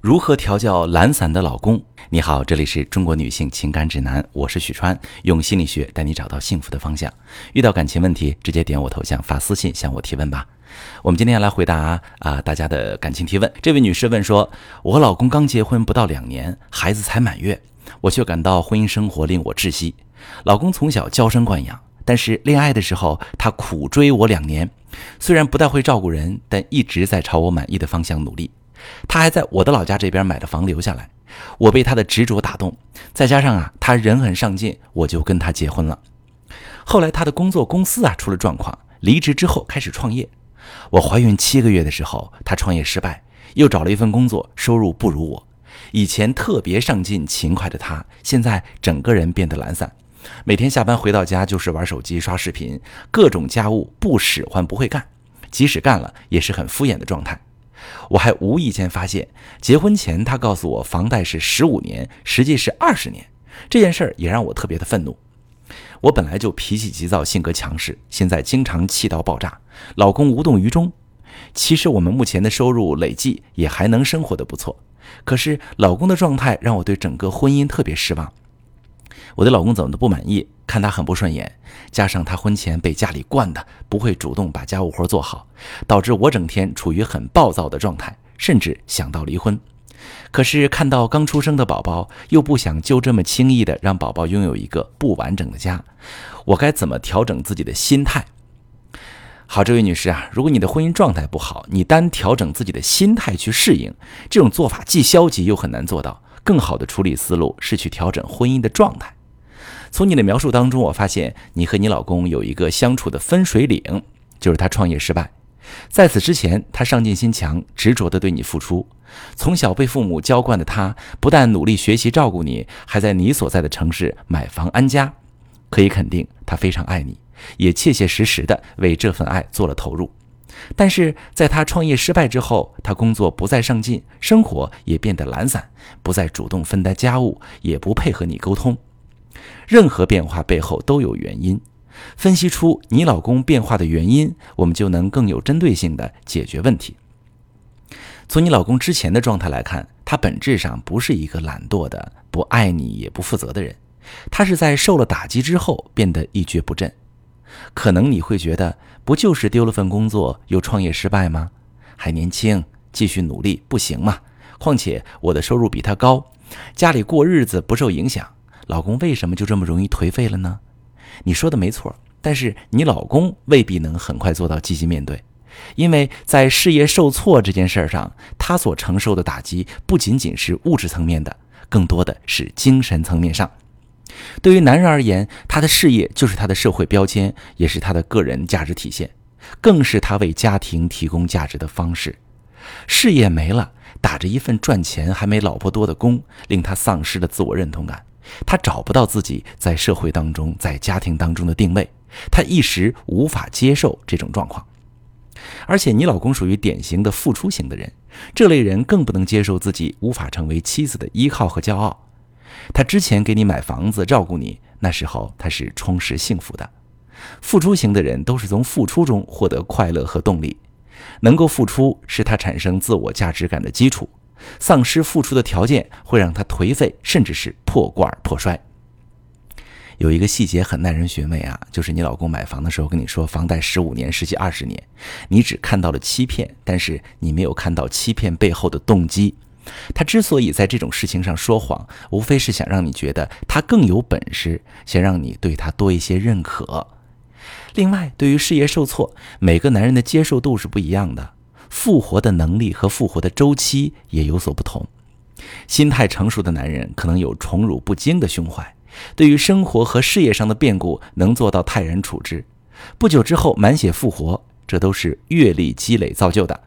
如何调教懒散的老公？你好，这里是中国女性情感指南，我是许川，用心理学带你找到幸福的方向。遇到感情问题，直接点我头像发私信向我提问吧。我们今天要来回答啊大家的感情提问。这位女士问说：“我和老公刚结婚不到两年，孩子才满月，我却感到婚姻生活令我窒息。老公从小娇生惯养，但是恋爱的时候他苦追我两年，虽然不太会照顾人，但一直在朝我满意的方向努力。”他还在我的老家这边买的房留下来，我被他的执着打动，再加上啊，他人很上进，我就跟他结婚了。后来他的工作公司啊出了状况，离职之后开始创业。我怀孕七个月的时候，他创业失败，又找了一份工作，收入不如我。以前特别上进勤快的他，现在整个人变得懒散，每天下班回到家就是玩手机、刷视频，各种家务不使唤不会干，即使干了也是很敷衍的状态。我还无意间发现，结婚前他告诉我房贷是十五年，实际是二十年。这件事儿也让我特别的愤怒。我本来就脾气急躁，性格强势，现在经常气到爆炸。老公无动于衷。其实我们目前的收入累计也还能生活的不错，可是老公的状态让我对整个婚姻特别失望。我的老公怎么都不满意，看他很不顺眼，加上他婚前被家里惯的不会主动把家务活做好，导致我整天处于很暴躁的状态，甚至想到离婚。可是看到刚出生的宝宝，又不想就这么轻易的让宝宝拥有一个不完整的家，我该怎么调整自己的心态？好，这位女士啊，如果你的婚姻状态不好，你单调整自己的心态去适应，这种做法既消极又很难做到。更好的处理思路是去调整婚姻的状态。从你的描述当中，我发现你和你老公有一个相处的分水岭，就是他创业失败。在此之前，他上进心强，执着的对你付出。从小被父母娇惯的他，不但努力学习照顾你，还在你所在的城市买房安家。可以肯定，他非常爱你，也切切实实的为这份爱做了投入。但是在他创业失败之后，他工作不再上进，生活也变得懒散，不再主动分担家务，也不配合你沟通。任何变化背后都有原因，分析出你老公变化的原因，我们就能更有针对性的解决问题。从你老公之前的状态来看，他本质上不是一个懒惰的、不爱你也不负责的人，他是在受了打击之后变得一蹶不振。可能你会觉得，不就是丢了份工作又创业失败吗？还年轻，继续努力不行吗？况且我的收入比他高，家里过日子不受影响。老公为什么就这么容易颓废了呢？你说的没错，但是你老公未必能很快做到积极面对，因为在事业受挫这件事上，他所承受的打击不仅仅是物质层面的，更多的是精神层面上。对于男人而言，他的事业就是他的社会标签，也是他的个人价值体现，更是他为家庭提供价值的方式。事业没了，打着一份赚钱还没老婆多的工，令他丧失了自我认同感。他找不到自己在社会当中、在家庭当中的定位，他一时无法接受这种状况。而且，你老公属于典型的付出型的人，这类人更不能接受自己无法成为妻子的依靠和骄傲。他之前给你买房子、照顾你，那时候他是充实幸福的。付出型的人都是从付出中获得快乐和动力，能够付出是他产生自我价值感的基础。丧失付出的条件会让他颓废，甚至是破罐破摔。有一个细节很耐人寻味啊，就是你老公买房的时候跟你说房贷十五年，实际二十年，你只看到了欺骗，但是你没有看到欺骗背后的动机。他之所以在这种事情上说谎，无非是想让你觉得他更有本事，想让你对他多一些认可。另外，对于事业受挫，每个男人的接受度是不一样的，复活的能力和复活的周期也有所不同。心态成熟的男人可能有宠辱不惊的胸怀，对于生活和事业上的变故能做到泰然处之，不久之后满血复活，这都是阅历积累造就的。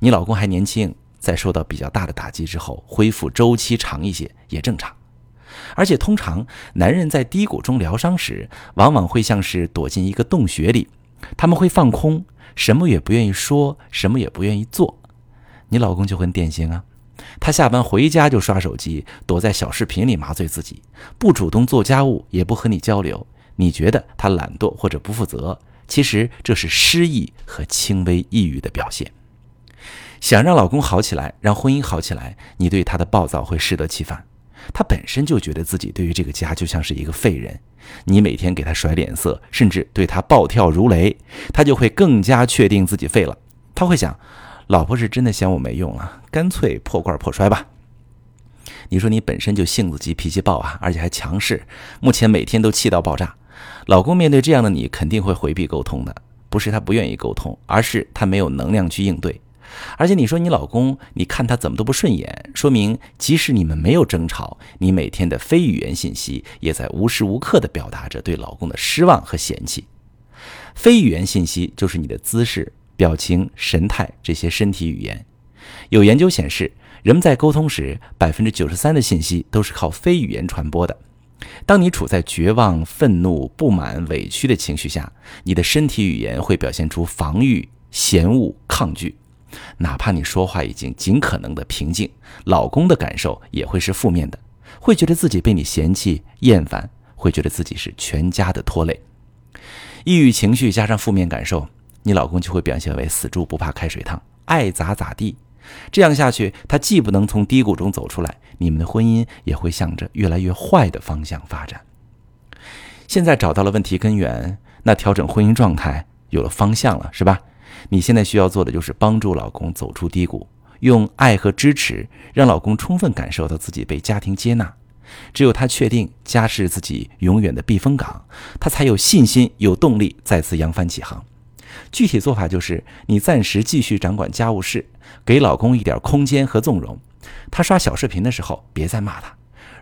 你老公还年轻。在受到比较大的打击之后，恢复周期长一些也正常。而且，通常男人在低谷中疗伤时，往往会像是躲进一个洞穴里，他们会放空，什么也不愿意说，什么也不愿意做。你老公就很典型啊，他下班回家就刷手机，躲在小视频里麻醉自己，不主动做家务，也不和你交流。你觉得他懒惰或者不负责，其实这是失忆和轻微抑郁的表现。想让老公好起来，让婚姻好起来，你对他的暴躁会适得其反。他本身就觉得自己对于这个家就像是一个废人，你每天给他甩脸色，甚至对他暴跳如雷，他就会更加确定自己废了。他会想，老婆是真的嫌我没用了，干脆破罐破摔吧。你说你本身就性子急、脾气暴啊，而且还强势，目前每天都气到爆炸。老公面对这样的你，肯定会回避沟通的，不是他不愿意沟通，而是他没有能量去应对。而且你说你老公，你看他怎么都不顺眼，说明即使你们没有争吵，你每天的非语言信息也在无时无刻地表达着对老公的失望和嫌弃。非语言信息就是你的姿势、表情、神态这些身体语言。有研究显示，人们在沟通时，百分之九十三的信息都是靠非语言传播的。当你处在绝望、愤怒、不满、委屈的情绪下，你的身体语言会表现出防御、嫌恶、抗拒。哪怕你说话已经尽可能的平静，老公的感受也会是负面的，会觉得自己被你嫌弃、厌烦，会觉得自己是全家的拖累。抑郁情绪加上负面感受，你老公就会表现为死猪不怕开水烫，爱咋咋地。这样下去，他既不能从低谷中走出来，你们的婚姻也会向着越来越坏的方向发展。现在找到了问题根源，那调整婚姻状态有了方向了，是吧？你现在需要做的就是帮助老公走出低谷，用爱和支持让老公充分感受到自己被家庭接纳。只有他确定家是自己永远的避风港，他才有信心、有动力再次扬帆起航。具体做法就是，你暂时继续掌管家务事，给老公一点空间和纵容。他刷小视频的时候，别再骂他。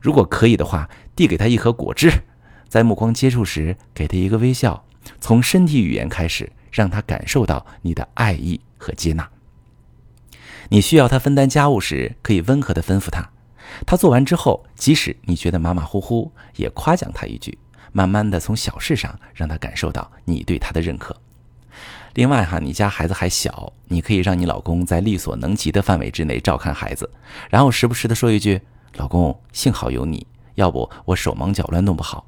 如果可以的话，递给他一盒果汁，在目光接触时给他一个微笑，从身体语言开始。让他感受到你的爱意和接纳。你需要他分担家务时，可以温和的吩咐他。他做完之后，即使你觉得马马虎虎，也夸奖他一句。慢慢的从小事上让他感受到你对他的认可。另外哈，你家孩子还小，你可以让你老公在力所能及的范围之内照看孩子，然后时不时的说一句：“老公，幸好有你，要不我手忙脚乱弄不好。”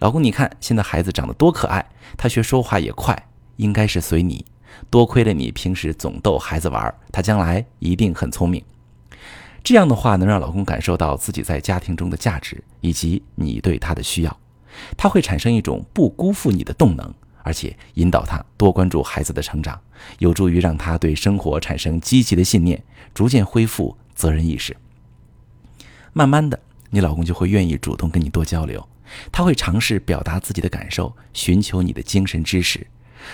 老公，你看现在孩子长得多可爱，他学说话也快。应该是随你，多亏了你平时总逗孩子玩，他将来一定很聪明。这样的话能让老公感受到自己在家庭中的价值，以及你对他的需要，他会产生一种不辜负你的动能，而且引导他多关注孩子的成长，有助于让他对生活产生积极的信念，逐渐恢复责任意识。慢慢的，你老公就会愿意主动跟你多交流，他会尝试表达自己的感受，寻求你的精神支持。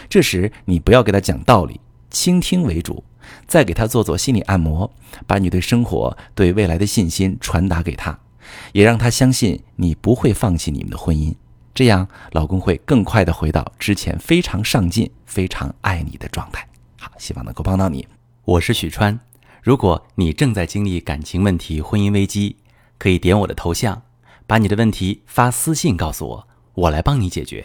这时，你不要给他讲道理，倾听为主，再给他做做心理按摩，把你对生活、对未来的信心传达给他，也让他相信你不会放弃你们的婚姻。这样，老公会更快的回到之前非常上进、非常爱你的状态。好，希望能够帮到你。我是许川，如果你正在经历感情问题、婚姻危机，可以点我的头像，把你的问题发私信告诉我，我来帮你解决。